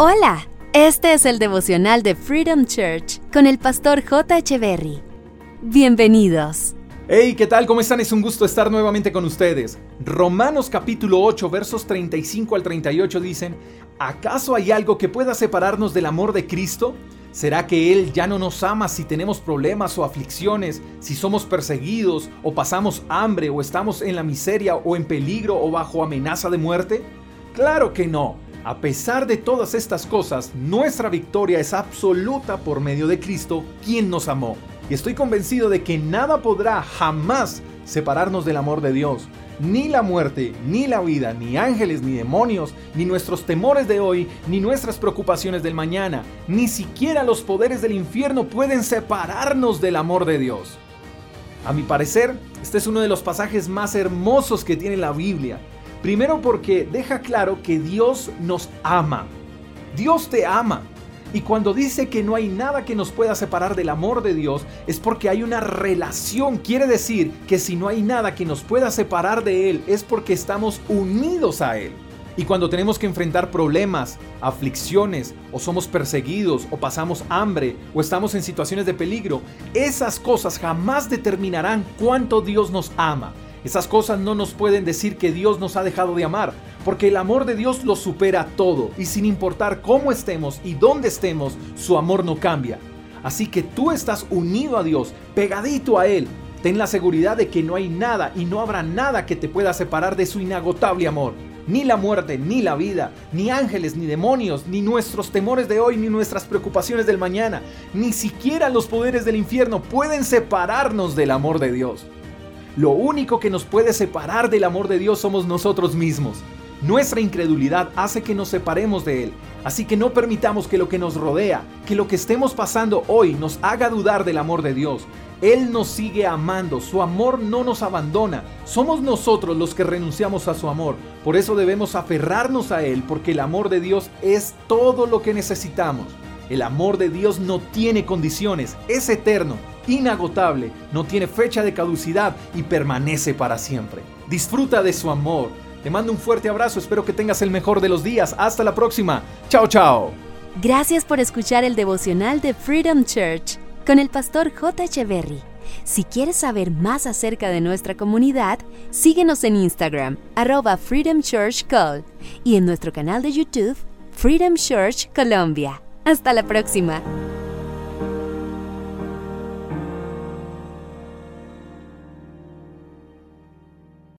Hola, este es el devocional de Freedom Church con el pastor J. Berry. Bienvenidos. Hey, ¿qué tal? ¿Cómo están? Es un gusto estar nuevamente con ustedes. Romanos capítulo 8, versos 35 al 38 dicen, ¿acaso hay algo que pueda separarnos del amor de Cristo? ¿Será que Él ya no nos ama si tenemos problemas o aflicciones, si somos perseguidos o pasamos hambre o estamos en la miseria o en peligro o bajo amenaza de muerte? Claro que no. A pesar de todas estas cosas, nuestra victoria es absoluta por medio de Cristo, quien nos amó. Y estoy convencido de que nada podrá jamás separarnos del amor de Dios. Ni la muerte, ni la vida, ni ángeles, ni demonios, ni nuestros temores de hoy, ni nuestras preocupaciones del mañana, ni siquiera los poderes del infierno pueden separarnos del amor de Dios. A mi parecer, este es uno de los pasajes más hermosos que tiene la Biblia Primero porque deja claro que Dios nos ama. Dios te ama. Y cuando dice que no hay nada que nos pueda separar del amor de Dios, es porque hay una relación. Quiere decir que si no hay nada que nos pueda separar de Él, es porque estamos unidos a Él. Y cuando tenemos que enfrentar problemas, aflicciones, o somos perseguidos, o pasamos hambre, o estamos en situaciones de peligro, esas cosas jamás determinarán cuánto Dios nos ama. Esas cosas no nos pueden decir que Dios nos ha dejado de amar, porque el amor de Dios lo supera todo y sin importar cómo estemos y dónde estemos, su amor no cambia. Así que tú estás unido a Dios, pegadito a Él. Ten la seguridad de que no hay nada y no habrá nada que te pueda separar de su inagotable amor. Ni la muerte, ni la vida, ni ángeles, ni demonios, ni nuestros temores de hoy, ni nuestras preocupaciones del mañana, ni siquiera los poderes del infierno pueden separarnos del amor de Dios. Lo único que nos puede separar del amor de Dios somos nosotros mismos. Nuestra incredulidad hace que nos separemos de Él. Así que no permitamos que lo que nos rodea, que lo que estemos pasando hoy nos haga dudar del amor de Dios. Él nos sigue amando, su amor no nos abandona. Somos nosotros los que renunciamos a su amor. Por eso debemos aferrarnos a Él, porque el amor de Dios es todo lo que necesitamos. El amor de Dios no tiene condiciones, es eterno, inagotable, no tiene fecha de caducidad y permanece para siempre. Disfruta de su amor. Te mando un fuerte abrazo, espero que tengas el mejor de los días. Hasta la próxima. Chao, chao. Gracias por escuchar el devocional de Freedom Church con el pastor J. Echeverry. Si quieres saber más acerca de nuestra comunidad, síguenos en Instagram, arroba Freedom Church Call, y en nuestro canal de YouTube, Freedom Church Colombia. Hasta la próxima.